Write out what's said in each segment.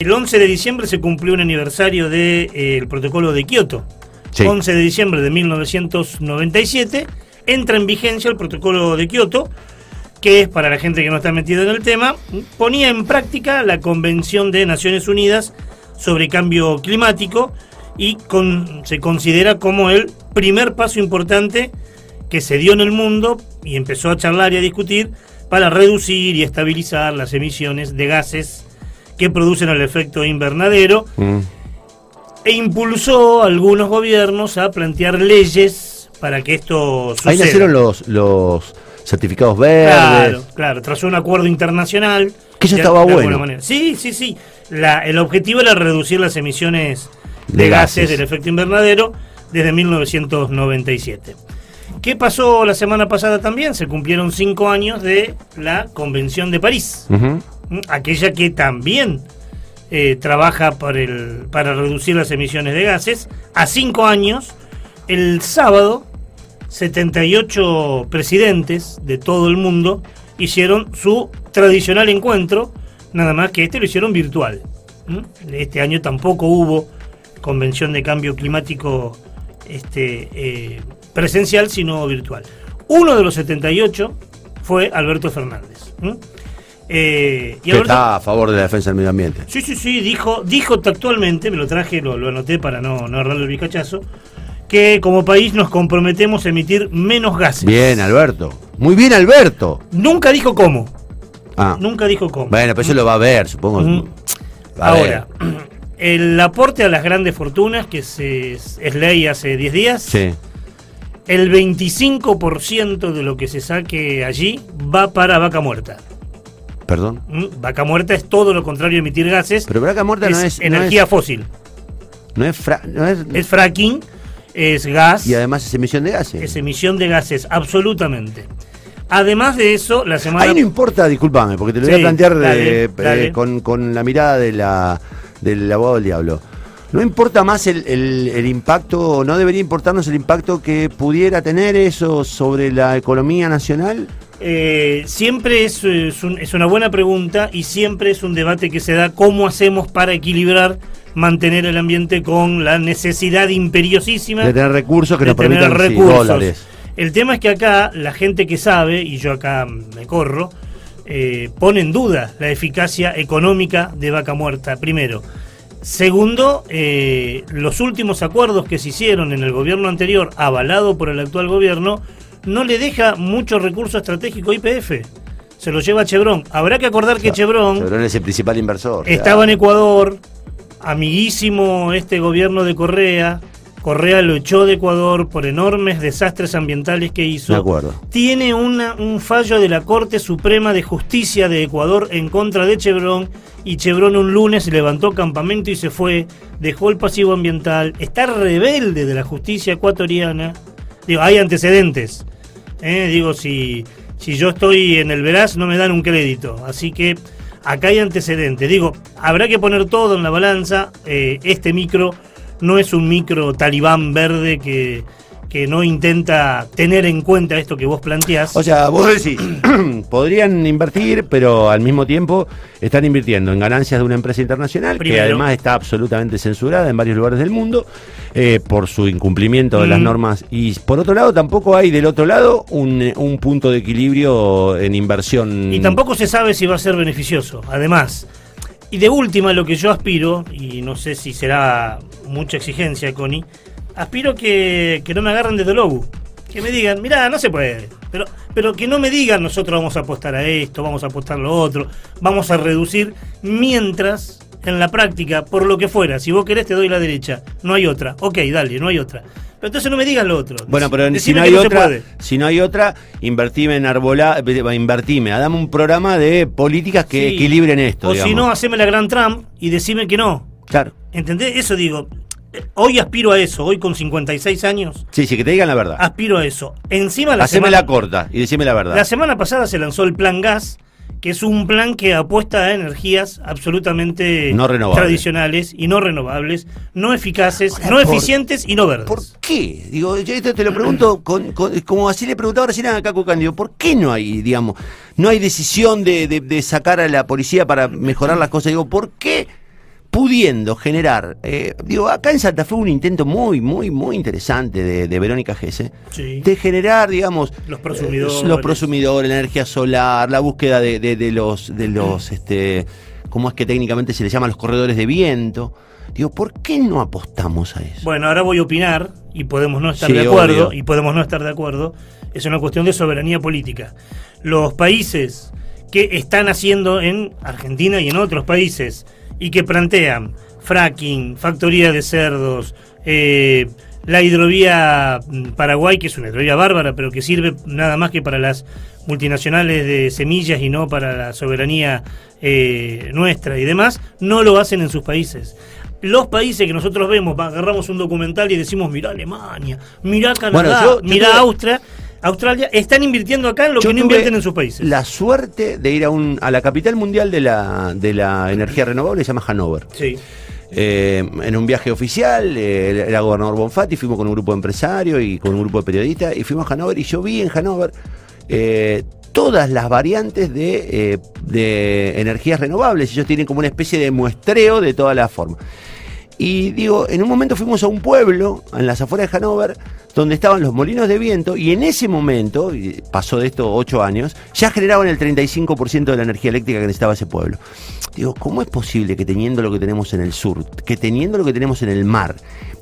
El 11 de diciembre se cumplió un aniversario del de, eh, protocolo de Kioto. Sí. 11 de diciembre de 1997 entra en vigencia el protocolo de Kioto, que es, para la gente que no está metida en el tema, ponía en práctica la Convención de Naciones Unidas sobre Cambio Climático y con- se considera como el primer paso importante que se dio en el mundo y empezó a charlar y a discutir para reducir y estabilizar las emisiones de gases que producen el efecto invernadero Mm. e impulsó a algunos gobiernos a plantear leyes para que esto suceda. Ahí nacieron los, los certificados verdes. Claro, claro, tras un acuerdo internacional. Que de- estaba de bueno. manera. Sí, sí, sí. La- el objetivo era reducir las emisiones de, De gases. gases. del efecto invernadero desde 1997. ¿Qué pasó la semana pasada también? Se cumplieron cinco años de la Convención de París. Aquella que también eh, trabaja para, el, para reducir las emisiones de gases. A cinco años, el sábado, 78 presidentes de todo el mundo hicieron su tradicional encuentro, nada más que este lo hicieron virtual. Este año tampoco hubo convención de cambio climático este, eh, presencial, sino virtual. Uno de los 78 fue Alberto Fernández. Eh, y Que Alberto- está a favor de la defensa del medio ambiente. Sí, sí, sí, dijo, dijo textualmente, me lo traje, lo, lo anoté para no, no agarrarle el bicachazo, que como país nos comprometemos a emitir menos gases. Bien, Alberto. Muy bien, Alberto. Nunca dijo cómo. Ah. Nunca dijo cómo. Bueno, pero eso lo va a ver, supongo. A ver. Ahora, el aporte a las grandes fortunas, que se, es ley hace 10 días, Sí. el 25% de lo que se saque allí va para vaca muerta. Perdón. ¿Mm? Vaca muerta es todo lo contrario a emitir gases. Pero vaca muerta no es- no energía es- fósil. No es, fra- no es- Es fracking, es gas. Y además es emisión de gases. Es emisión de gases, absolutamente. Además de eso, la semana... Ahí no importa, discúlpame, porque te lo voy a plantear dale, eh, dale. con, con la mirada de la, del abogado del diablo. ¿No importa más el, el- el impacto, no debería importarnos el impacto que pudiera tener eso sobre la economía nacional? Eh, siempre es, es un- es una buena pregunta y siempre es un debate que se da cómo hacemos para equilibrar, mantener el ambiente con la necesidad imperiosísima De tener recursos que de nos tener permitan sí, recursos. dólares. El tema es que acá la gente que sabe, y yo acá me corro, eh, pone en duda la eficacia económica de Vaca Muerta, primero. Segundo, eh, los últimos acuerdos que se hicieron en el gobierno anterior, avalado por el actual gobierno, no le deja mucho recurso estratégico a IPF. Se lo lleva Chevron. Habrá que acordar que Chevron Chevron es el principal inversor. estaba en Ecuador, amiguísimo este gobierno de Correa. Correa lo echó de Ecuador por enormes desastres ambientales que hizo. De acuerdo. Tiene una- un fallo de la Corte Suprema de Justicia de Ecuador en contra de Chevron y Chevron un lunes levantó campamento y se fue, dejó el pasivo ambiental, está rebelde de la justicia ecuatoriana. Digo, hay antecedentes. ¿eh? Digo, si, si yo estoy en el veraz no me dan un crédito. Así que acá hay antecedentes. Digo, habrá que poner todo en la balanza. eh, este micro no es un micro talibán verde que, que no intenta tener en cuenta esto que vos planteás. O sea, vos decís, podrían invertir, pero al mismo tiempo están invirtiendo en ganancias de una empresa internacional que además está absolutamente censurada en varios lugares del mundo eh, por su incumplimiento de las Mm. normas. Y por otro lado, tampoco hay del otro lado un, un punto de equilibrio en inversión. Y tampoco se sabe si va a ser beneficioso, además. Y de última, lo que yo aspiro, y no sé si será mucha exigencia, Connie, aspiro que, que no me agarren desde lobo. Que me digan, mirá, no se puede. Pero, pero que no me digan, nosotros vamos a apostar a esto, vamos a apostar a lo otro, vamos a reducir, mientras en la práctica, por lo que fuera, si vos querés te doy la derecha, no hay otra. Ok, dale, no hay otra. Pero entonces no me digan lo otro. Bueno, pero si no hay se otra, si no hay otra, invertime en arbolá, eh, invertime, dame un programa de políticas que Sí. equilibren esto. O si no, haceme la gran Trump y decime que no. Claro. ¿Entendés? Eso digo. Hoy aspiro a eso, hoy con 56 años, Sí, sí, que te digan la verdad. aspiro a eso. Encima la Haceme semana, la corta y decime la verdad. la semana pasada se lanzó el Plan Gas, que es un plan que apuesta a energías absolutamente No renovables. tradicionales y no renovables, no eficaces, Ahora, no por- eficientes y no verdes. ¿Por qué? Digo, yo esto te lo pregunto con, con- como así le preguntaba recién a Caco Candido, ¿por qué no hay, digamos, no hay decisión de, de- de sacar a la policía para mejorar las cosas? Digo, ¿por qué pudiendo generar, eh, digo, acá en Santa Fe hubo un intento muy, muy, muy interesante de, de Verónica Gese, Sí. de generar, digamos, Los prosumidores. eh, los prosumidores, la energía solar, la búsqueda de, de- de los, de los, este, ¿cómo es que técnicamente se les llama los corredores de viento? Digo, ¿por qué no apostamos a eso? Bueno, ahora voy a opinar y podemos no estar Sí, de acuerdo obvio. y podemos no estar de acuerdo. Es una cuestión de soberanía política. Los países que están haciendo en Argentina y en otros países y que plantean fracking, factoría de cerdos, eh, la hidrovía mm, Paraguay, que es una hidrovía bárbara, pero que sirve nada más que para las multinacionales de semillas y no para la soberanía eh, nuestra y demás, no lo hacen en sus países. Los países que nosotros vemos, agarramos un documental y decimos, mirá Alemania, mirá Canadá, Bueno, yo- yo mirá tuve- Austria, Australia, están invirtiendo acá en lo Yo que no invierten en sus países. La suerte de ir a, un, a la capital mundial de la, de la energía renovable, se llama Hannover. Sí. Eh, en un viaje oficial, eh, era gobernador Bonfatti, fuimos con un grupo de empresarios y con un grupo de periodistas y fuimos a Hannover y yo vi en Hannover eh, todas las variantes de, eh, de energías renovables. Ellos tienen como una especie de muestreo de todas las formas. Y digo, en un momento fuimos a un pueblo, en las afueras de Hannover, donde estaban los molinos de viento, y en ese momento, y pasó de esto ocho años, ya generaban el 35% de la energía eléctrica que necesitaba ese pueblo. Digo, ¿cómo es posible que teniendo lo que tenemos en el sur, que teniendo lo que tenemos en el mar,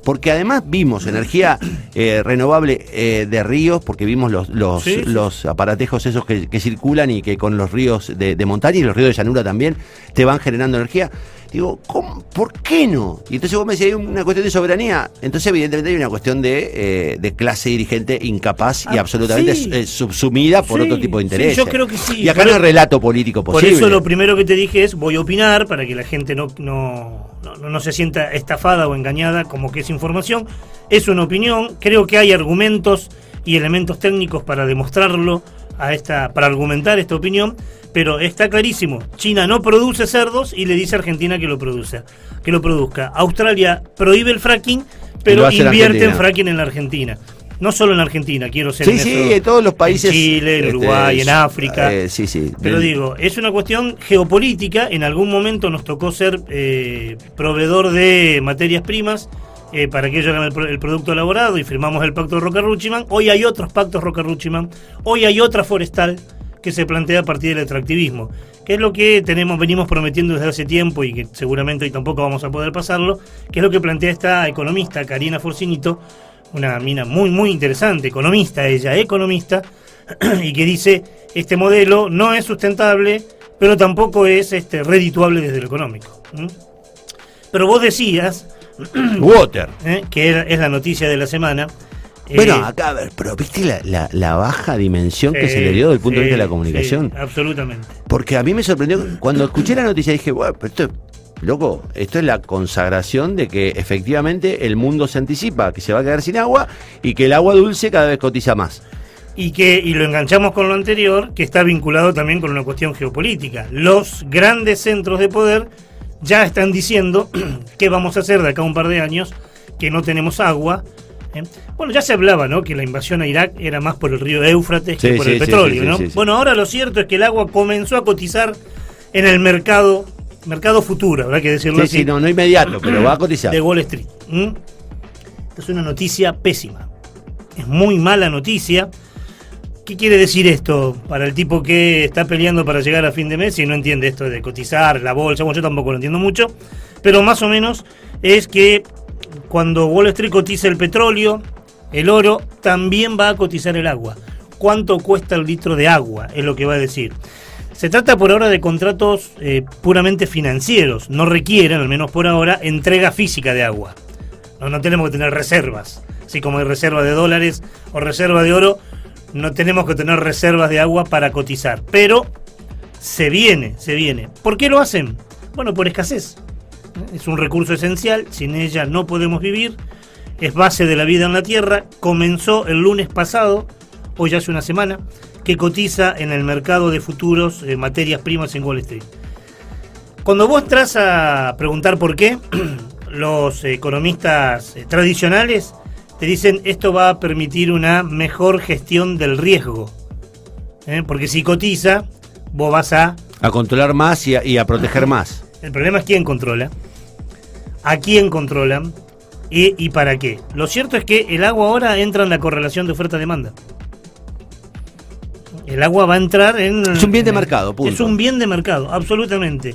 porque además vimos energía eh, renovable eh, de ríos, porque vimos los, los, Sí, sí. los aparatejos esos que, que circulan y que con los ríos de, de montaña y los ríos de llanura también te van generando energía. Digo, ¿cómo? ¿por qué no? Y entonces vos me decís, hay una cuestión de soberanía. Entonces, evidentemente, hay una cuestión de, eh, de clase dirigente incapaz y Ah, absolutamente sí. eh, subsumida por Sí, otro tipo de sí, intereses. yo creo que sí. Y acá Por no hay eso- relato político Por posible. eso lo primero que te dije es voy a opinar para que la gente no, no, no, no se sienta estafada o engañada como que es información. Es una opinión, creo que hay argumentos y elementos técnicos para demostrarlo a esta, para argumentar esta opinión, pero está clarísimo. China no produce cerdos y le dice a Argentina que lo produce, que lo produzca. Australia prohíbe el fracking, pero invierte en fracking en la Argentina. No solo en la Argentina, quiero ser Sí, en sí, en todos los países. En Chile, en este, Uruguay, en África. eh, sí, sí. Pero digo, es una cuestión geopolítica. En algún momento nos tocó ser eh, proveedor de materias primas eh, para que ellos hagan el, pro- el producto elaborado y firmamos el pacto Roca-Ruchiman. Hoy hay otros pactos Roca-Ruchiman. Hoy hay otra forestal que se plantea a partir del extractivismo, que es lo que tenemos venimos prometiendo desde hace tiempo y que seguramente hoy tampoco vamos a poder pasarlo, que es lo que plantea esta economista, Karina Forcinito, una mina muy, muy interesante, economista, ella economista, y que dice, este modelo no es sustentable, pero tampoco es este, redituable desde lo económico. Pero vos decías, Water. ¿eh? que era- es la noticia de la semana, Bueno, eh, acá, a ver, pero viste la, la- la baja dimensión que se le dio desde el punto de vista de la comunicación. absolutamente. Porque a mí me sorprendió, cuando escuché la noticia dije, bueno, pero esto es, loco, esto es la consagración de que efectivamente el mundo se anticipa, que se va a quedar sin agua y que el agua dulce cada vez cotiza más. Y que y lo enganchamos con lo anterior, que está vinculado también con una cuestión geopolítica. Los grandes centros de poder ya están diciendo qué vamos a hacer de acá a un par de años, que no tenemos agua. ¿eh? Bueno, ya se hablaba, ¿no? Que la invasión a Irak era más por el río Éufrates que por sí, el petróleo. Bueno, ahora lo cierto es que el agua comenzó a cotizar en el mercado, mercado futuro, habrá que decirlo Sí, así sí, no, no inmediato, pero va a cotizar. de Wall Street. ¿m? Esta es una noticia pésima. Es muy mala noticia. ¿Qué quiere decir esto para el tipo que está peleando para llegar a fin de mes y no entiende esto de cotizar, la bolsa? Bueno, yo tampoco lo entiendo mucho. Pero más o menos es que cuando Wall Street cotiza el petróleo, el oro, también va a cotizar el agua. ¿Cuánto cuesta el litro de agua? Es lo que va a decir. Se trata por ahora de contratos eh, puramente financieros. No requieren, al menos por ahora, entrega física de agua. No, no tenemos que tener reservas. Así como hay reserva de dólares o reserva de oro, no tenemos que tener reservas de agua para cotizar. Pero se viene, se viene. ¿Por qué lo hacen? Bueno, por escasez. Es un recurso esencial, sin ella no podemos vivir. Es base de la vida en la Tierra. Comenzó el lunes pasado, hoy hace una semana, que cotiza en el mercado de futuros eh, materias primas en Wall Street. Cuando vos entras a preguntar por qué, los economistas eh, tradicionales te dicen esto va a permitir una mejor gestión del riesgo. ¿Eh? Porque si cotiza, vos vas a... A controlar más y a, y a proteger más. El problema es quién controla. a quién controlan y, y para qué. Lo cierto es que el agua ahora entra en la correlación de oferta-demanda. El agua va a entrar en... Es un bien de mercado, punto. Es un bien de mercado, absolutamente.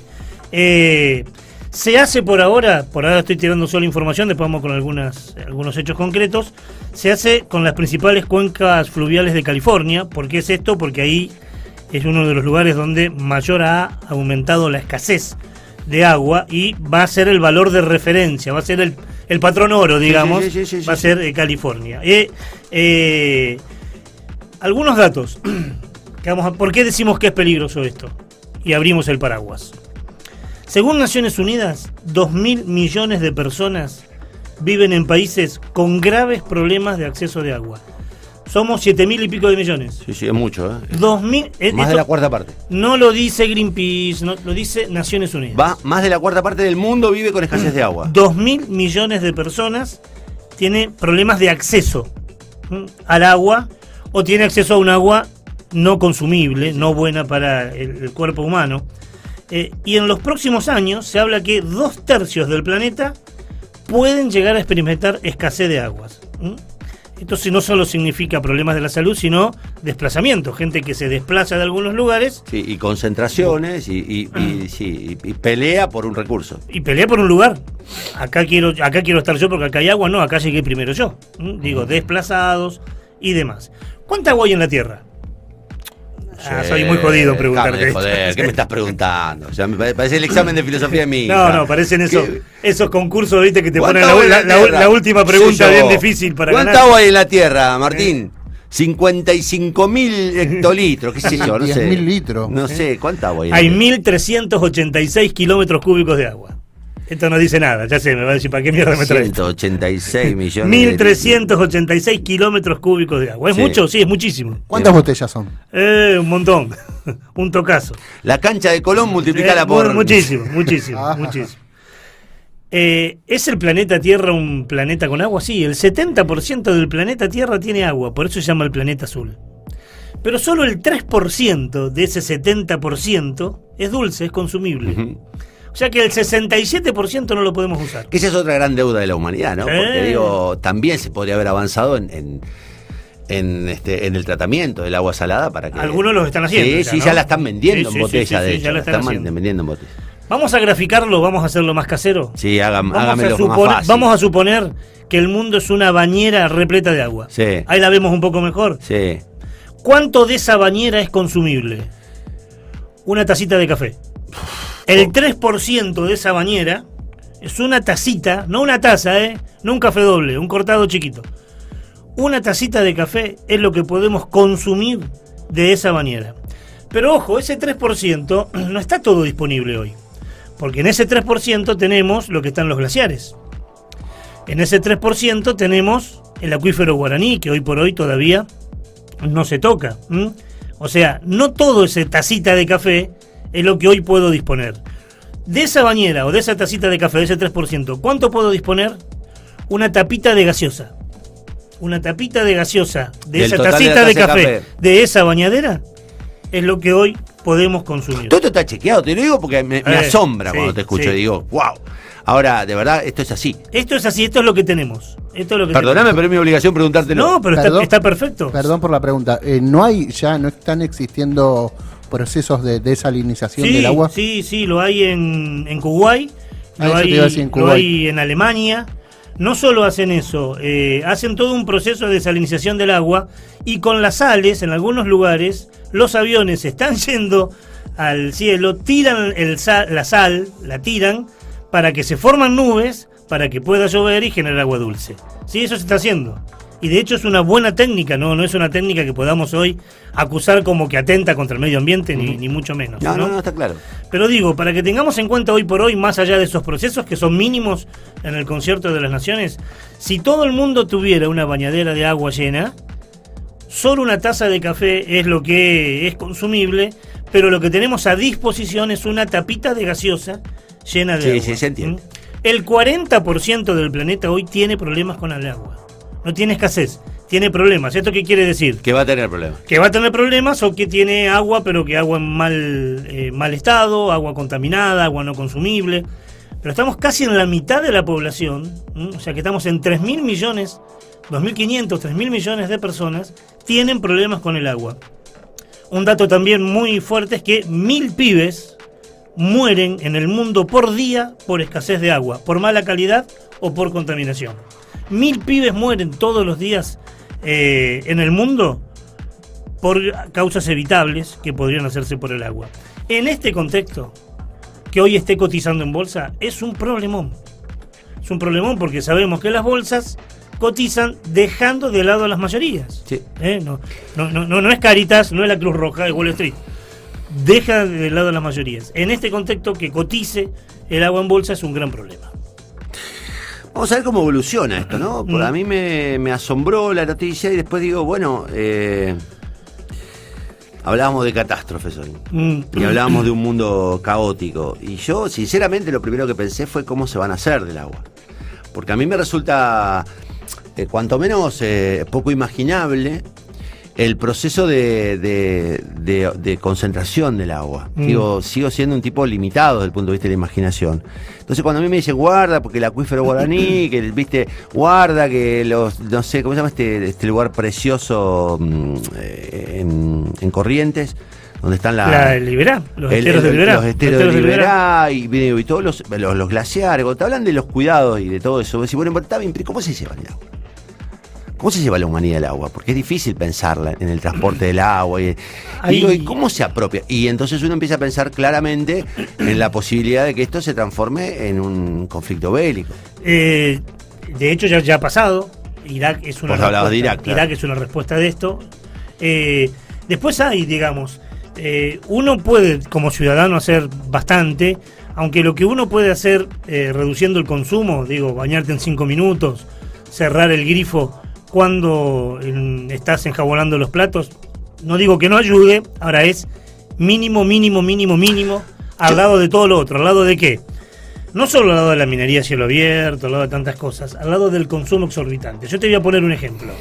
Eh, se hace por ahora, por ahora estoy tirando solo información, después vamos con algunas, algunos hechos concretos, se hace con las principales cuencas fluviales de California. ¿Por qué es esto? Porque ahí es uno de los lugares donde mayor ha aumentado la escasez de agua y va a ser el valor de referencia, va a ser el, el patrón oro, digamos, sí, sí, sí, sí, va a ser eh, California. Eh, eh, algunos datos. ¿Por qué decimos que es peligroso esto? Y abrimos el paraguas. Según Naciones Unidas, 2.000 millones de personas viven en países con graves problemas de acceso de agua. Somos 7.000 y pico de millones. Sí, sí, es mucho, ¿eh? 2.000, eh, Más de la cuarta parte. no lo dice Greenpeace, no, lo dice Naciones Unidas. Va, más de la cuarta parte del mundo vive con escasez de agua. 2.000 millones de personas tiene problemas de acceso al agua o tiene acceso a un agua no consumible, no buena para el, el cuerpo humano. Eh, y en los próximos años se habla que dos tercios del planeta pueden llegar a experimentar escasez de aguas. ¿m? Esto sí no solo significa problemas de la salud, sino desplazamiento, gente que se desplaza de algunos lugares Sí, y concentraciones y, y- y- sí, y- y pelea por un recurso. y pelea por un lugar. Acá quiero, acá quiero estar yo porque acá hay agua, no, acá llegué primero yo. Digo, desplazados y demás. ¿Cuánta agua hay en la Tierra? Ah, soy muy jodido en preguntarte. Joder, ¿qué me estás preguntando? O sea, me pare- parece el examen de filosofía de mi No, no, parecen esos, ¿Qué? esos concursos, viste, que te ¿Cuánta ponen la, la- la- Tierra? la última ¿Qué sé pregunta bien difícil para ¿Cuánta ganar. agua hay en la Tierra, Martín? 55 mil hectolitros, qué sé yo, no sé. 10.000 litros. No sé, ¿cuánta agua hay? en Hay la Tierra? 1.386 kilómetros cúbicos de agua. Esto no dice nada, ya sé, me va a decir, ¿para qué mierda me traes? 186 millones de 1.386 kilómetros cúbicos de agua. ¿Es Sí. mucho? Sí, es muchísimo. ¿Cuántas botellas son? Eh, un montón. un tocazo. La cancha de Colón multiplicala Eh, por... mu- Muchísimo, muchísimo, Ajá. muchísimo. Eh, ¿Es el planeta Tierra un planeta con agua? Sí, el 70% del planeta Tierra tiene agua, por eso se llama el planeta azul. Pero solo el 3% de ese 70% es dulce, es consumible. O sea que el 67% no lo podemos usar. Que esa es otra gran deuda de la humanidad, ¿no? Sí. Porque digo, también se podría haber avanzado en, en, en, este, en el tratamiento del agua salada para que. Algunos lo están haciendo Sí, ya, sí, ¿no? ya la están vendiendo Sí, en botella, sí, de hecho. ya la la están vendiendo en botella. Vamos a graficarlo, vamos a hacerlo más casero. Sí, hagan, Vamos, hágamelo a más fácil. vamos a suponer que el mundo es una bañera repleta de agua. Sí. Ahí la vemos un poco mejor. Sí. ¿Cuánto de esa bañera es consumible? Una tacita de café. El 3% de esa bañera es una tacita, no una taza, ¿eh? No un café doble, un cortado chiquito. Una tacita de café es lo que podemos consumir de esa bañera. Pero ojo, ese 3% no está todo disponible hoy. Porque en ese 3% tenemos lo que están los glaciares. En ese 3% tenemos el acuífero guaraní, que hoy por hoy todavía no se toca. O sea, no todo ese tacita de café es lo que hoy puedo disponer. De esa bañera o de esa tacita de café, de ese 3%, ¿cuánto puedo disponer? Una tapita de gaseosa. Una tapita de gaseosa de Del esa tacita de café, café. de esa bañadera es lo que hoy podemos consumir. Todo esto está chequeado, te lo digo porque me, me Eh, asombra sí, cuando te escucho. sí. Digo, wow. Ahora, de verdad, esto es así. Esto es así, esto es lo que tenemos. Esto es lo que Perdóname, pero es mi obligación preguntártelo. No, pero está perfecto. Perdón por la pregunta. Eh, ¿No hay ya, no están existiendo procesos de desalinización Sí, del agua? sí, sí, lo hay en, en Kuwait, Ah, lo, hay, en lo Kuwait. hay en Alemania. No solo hacen eso, eh, hacen todo un proceso de desalinización del agua y con las sales, en algunos lugares, los aviones están yendo al cielo, tiran el sa- la sal, la tiran, para que se forman nubes, para que pueda llover y generar agua dulce. Sí, eso se está haciendo. Y de hecho es una buena técnica, no, no es una técnica que podamos hoy acusar como que atenta contra el medio ambiente, ni, ni mucho menos. No, no, no, está claro. Pero digo, para que tengamos en cuenta hoy por hoy, más allá de esos procesos que son mínimos en el concierto de las naciones, si todo el mundo tuviera una bañadera de agua llena, solo una taza de café es lo que es consumible, pero lo que tenemos a disposición es una tapita de gaseosa llena de Sí, agua. sí, se entiende. ¿Mm? El 40% del planeta hoy tiene problemas con el agua. No tiene escasez, tiene problemas. ¿Esto qué quiere decir? Que va a tener problemas. que va a tener problemas o que tiene agua, pero que agua en mal, eh, mal estado, agua contaminada, agua no consumible. pero estamos casi en la mitad de la población, ¿m? o sea que estamos en 3.000 millones, 2.500, 3.000 millones de personas tienen problemas con el agua. Un dato también muy fuerte es que mil pibes mueren en el mundo por día por escasez de agua, por mala calidad o por contaminación. Mil pibes mueren todos los días eh, en el mundo por causas evitables que podrían hacerse por el agua. En este contexto, que hoy esté cotizando en bolsa es un problemón. Es un problemón porque sabemos que las bolsas cotizan dejando de lado a las mayorías. Sí. ¿Eh? No, no, no, no, no es Caritas, no es la Cruz Roja de Wall Street. Deja de lado a las mayorías. En este contexto, que cotice el agua en bolsa es un gran problema. Vamos a ver cómo evoluciona esto, ¿no? Porque a mí me, me asombró la noticia y después digo, bueno, eh, hablábamos de catástrofes hoy. Mm. Y hablábamos de un mundo caótico. Y yo, sinceramente, lo primero que pensé fue cómo se van a hacer del agua. Porque a mí me resulta, eh, cuanto menos, eh, poco imaginable el proceso de, de- de- de concentración del agua. Mm. Digo, sigo siendo un tipo limitado desde el punto de vista de la imaginación. Entonces cuando a mí me dicen guarda, porque el acuífero guaraní, que viste, guarda, que los, no sé, ¿cómo se llama este, este lugar precioso mm, eh, en, en Corrientes? Donde están la, Liberá, los el- esteros del Liberá. Los esteros de Liberá y, y, y todos los, los, los glaciares. Cuando te hablan de los cuidados y de todo eso, vos decís, bueno, está bien, pero ¿cómo se lleva el agua? ¿Cómo se lleva la humanidad el agua? Porque es difícil pensarla en el transporte del agua. Y, y Ahí- digo, ¿y cómo se apropia? Y entonces uno empieza a pensar claramente en la posibilidad de que esto se transforme en un conflicto bélico. Eh, de hecho, ya, ya ha pasado. Irak es una Vos hablabas de respuesta- Irak, claro. es una respuesta de esto. Eh, después hay, digamos, eh, uno puede como ciudadano hacer bastante, aunque lo que uno puede hacer reduciendo el consumo, digo, bañarte en cinco minutos, cerrar el grifo cuando estás enjabonando los platos, no digo que no ayude, ahora es mínimo, mínimo, mínimo, mínimo, al lado de todo lo otro, al lado de qué? No solo al lado de la minería a cielo abierto, al lado de tantas cosas, al lado del consumo exorbitante. Yo te voy a poner un ejemplo.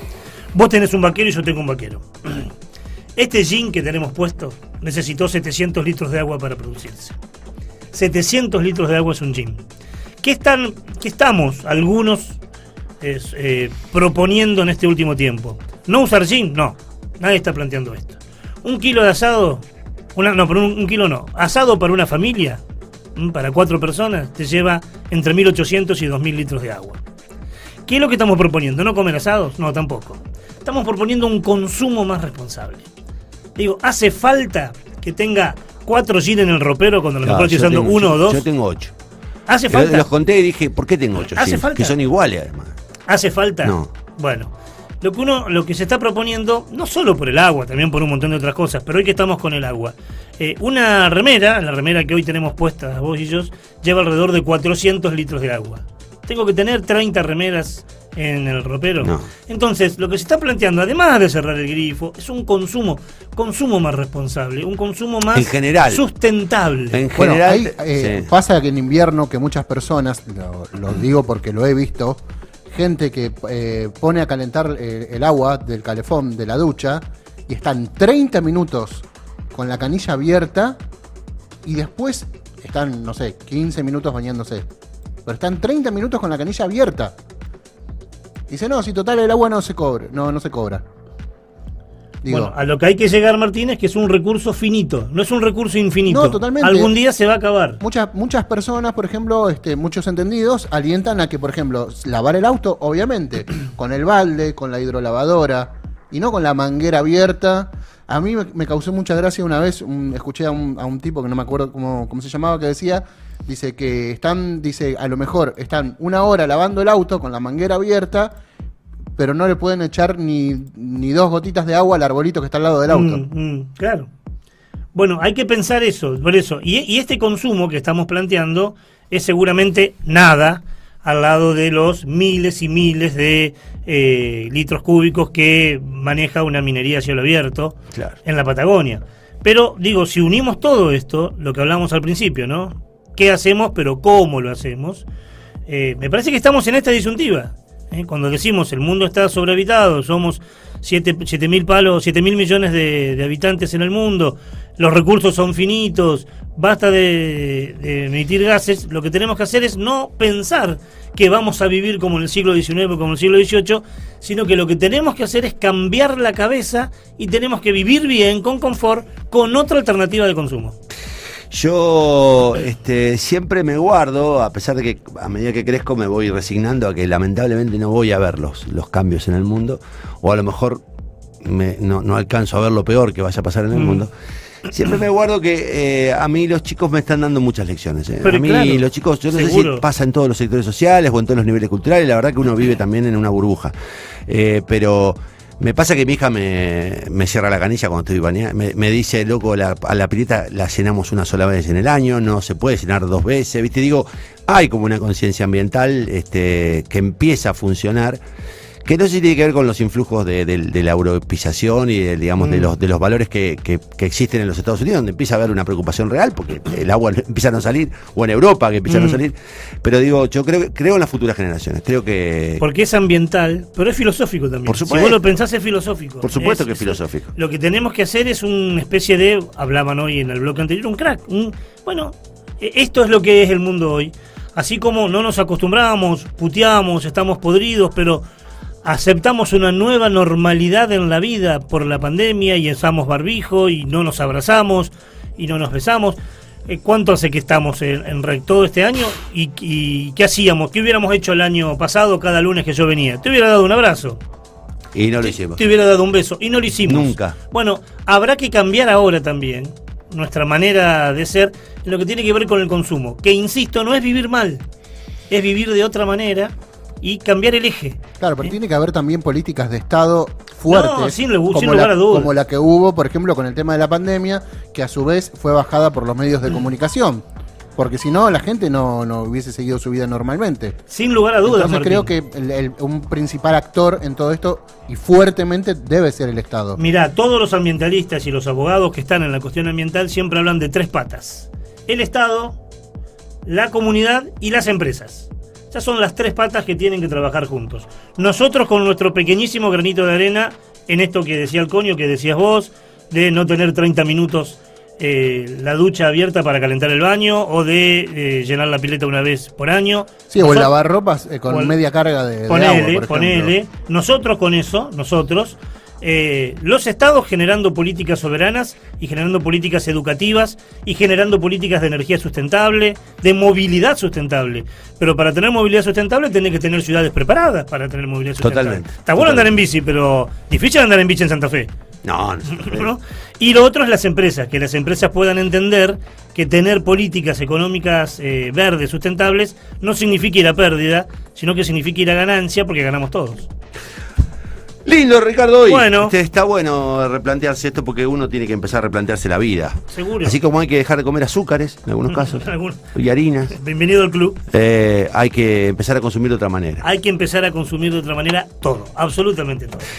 Vos tenés un vaquero y yo tengo un vaquero. Este jean que tenemos puesto necesitó 700 litros de agua para producirse. 700 litros de agua es un jean. ¿Qué, están, qué estamos algunos es, eh, proponiendo en este último tiempo? ¿No usar jean? No. Nadie está planteando esto. Un kilo de asado, una, no, pero un, un kilo no. Asado para una familia, mm, para cuatro personas, te lleva entre 1.800 y 2.000 litros de agua. ¿Qué es lo que estamos proponiendo? ¿No comer asados? No, tampoco. Estamos proponiendo un consumo más responsable. Digo, ¿hace falta que tenga cuatro jeans en el ropero cuando a lo mejor estoy usando tengo- uno yo- o dos? Yo tengo ocho. ¿Hace falta? Los conté y dije, ¿por qué tengo ocho? ¿Hace Sí, falta? Que son iguales, además. ¿Hace falta? No. Bueno, lo que uno, lo que se está proponiendo, no solo por el agua, también por un montón de otras cosas, pero hoy que estamos con el agua, eh, una remera, la remera que hoy tenemos puesta vos y yo, lleva alrededor de 400 litros de agua. Tengo que tener 30 remeras en el ropero. No. Entonces, lo que se está planteando, además de cerrar el grifo, es un consumo, consumo más responsable, un consumo más En general. sustentable. En Bueno, general. ahí, eh, sí. pasa que en invierno que muchas personas, lo, lo digo porque lo he visto, gente que eh, pone a calentar eh, el agua del calefón de la ducha y están 30 minutos con la canilla abierta y después están, no sé, 15 minutos bañándose. Pero están 30 minutos con la canilla abierta. Dice, no, si total el agua no se cobra. No, no se cobra. Digo, bueno, a lo que hay que llegar, Martín, es que es un recurso finito, no es un recurso infinito. No, totalmente. Algún día se va a acabar. Muchas, muchas personas, por ejemplo, este, muchos entendidos, alientan a que, por ejemplo, lavar el auto, obviamente, con el balde, con la hidrolavadora, y no con la manguera abierta. A mí me, me causó mucha gracia una vez, un- escuché a un, a un tipo que no me acuerdo cómo, cómo se llamaba, que decía, dice que están, dice, a lo mejor están una hora lavando el auto con la manguera abierta, pero no le pueden echar ni, ni dos gotitas de agua al arbolito que está al lado del auto. Mm, mm, claro. Bueno, hay que pensar eso, por eso. Y, y este consumo que estamos planteando es seguramente nada al lado de los miles y miles de eh, litros cúbicos que maneja una minería a cielo abierto Claro. en la Patagonia. Pero digo, si unimos todo esto, lo que hablamos al principio, ¿no? ¿Qué hacemos, pero cómo lo hacemos? Eh, me parece que estamos en esta disyuntiva. ¿Eh? Cuando decimos el mundo está sobrehabitado, somos 7 mil palos, 7 mil millones de, habitantes en el mundo, los recursos son finitos, basta de, de, emitir gases, lo que tenemos que hacer es no pensar que vamos a vivir como en el siglo XIX como en el siglo XVIII, sino que lo que tenemos que hacer es cambiar la cabeza y tenemos que vivir bien, con confort, con otra alternativa de consumo. Yo este, siempre me guardo, a pesar de que a medida que crezco me voy resignando a que lamentablemente no voy a ver los, los cambios en el mundo, o a lo mejor me, no, no, alcanzo a ver lo peor que vaya a pasar en el mm. mundo. Siempre me guardo que eh, a mí los chicos me están dando muchas lecciones. Eh. a mí los chicos, yo no sé si pasa en todos los sectores sociales o en todos los niveles culturales, la verdad que uno vive también en una burbuja. Eh, pero me pasa que mi hija me, me cierra la canilla cuando estoy bañando. Me, me, dice, loco, la, a la pileta la llenamos una sola vez en el año, no se puede llenar dos veces. ¿Viste? Digo, hay como una conciencia ambiental este, que empieza a funcionar que no sé si tiene que ver con los influjos de, la europeización y de, digamos de mm. los de los valores que, existen en los Estados Unidos, donde empieza a haber una preocupación real, porque el agua empieza a no salir, o en Europa que empieza a no mm. salir. Pero digo, yo creo creo en las futuras generaciones, creo que. Porque es ambiental, pero es filosófico también. Por supuesto. Si vos lo pensás es filosófico. Por supuesto que es filosófico. Lo que tenemos que hacer es una especie de, hablaban hoy en el bloque anterior, un crack. Un, bueno, e, esto es lo que es el mundo hoy. Así como no nos acostumbramos, puteamos, estamos podridos, pero aceptamos una nueva normalidad en la vida por la pandemia y usamos barbijo y no nos abrazamos y no nos besamos. Eh, ¿Cuánto hace que estamos en, en todo este año? ¿Y, qué hacíamos? ¿Qué hubiéramos hecho el año pasado cada lunes que yo venía? Te hubiera dado un abrazo. Y no lo hicimos. Te hubiera dado un beso. Y no lo hicimos. Nunca. Bueno, habrá que cambiar ahora también nuestra manera de ser en lo que tiene que ver con el consumo. Que, insisto, no es vivir mal. Es vivir de otra manera y cambiar el eje. Claro, pero ¿Eh? tiene que haber también políticas de Estado fuertes, sin, como, la, como la que hubo, por ejemplo, con el tema de la pandemia, que a su vez fue bajada por los medios de mm. comunicación. Porque si no, la gente no, no, hubiese seguido su vida normalmente. Sin lugar a dudas. Entonces creo que un principal actor en todo esto, y fuertemente, debe ser el Estado. Mira, todos los ambientalistas y los abogados que están en la cuestión ambiental siempre hablan de tres patas. El Estado, la comunidad y las empresas. Esas son las tres patas que tienen que trabajar juntos. Nosotros con nuestro pequeñísimo granito de arena, en esto que decía el coño, que decías vos, de no tener 30 minutos eh, la ducha abierta para calentar el baño o de eh, llenar la pileta una vez por año. Sí, o el lavar ropas eh, con media carga de, ponele, agua, ponele. Nosotros con eso, nosotros eh, los estados generando políticas soberanas y generando políticas educativas y generando políticas de energía sustentable, de movilidad sustentable. Pero para tener movilidad sustentable tenés que tener ciudades preparadas para tener movilidad sustentable. Totalmente. Está bueno andar en bici, pero difícil andar en bici en Santa Fe. No, no, Y lo otro es las empresas, que las empresas puedan entender que tener políticas económicas eh, verdes, sustentables, no significa ir a pérdida, sino que significa ir a ganancia porque ganamos todos. Lindo, Ricardo. Hoy. Bueno. Este, está bueno replantearse esto porque uno tiene que empezar a replantearse la vida. Seguro. Así como hay que dejar de comer azúcares, en algunos casos, y harinas. Bienvenido al club. Eh, hay que empezar a consumir de otra manera. Hay que empezar a consumir de otra manera todo, absolutamente todo.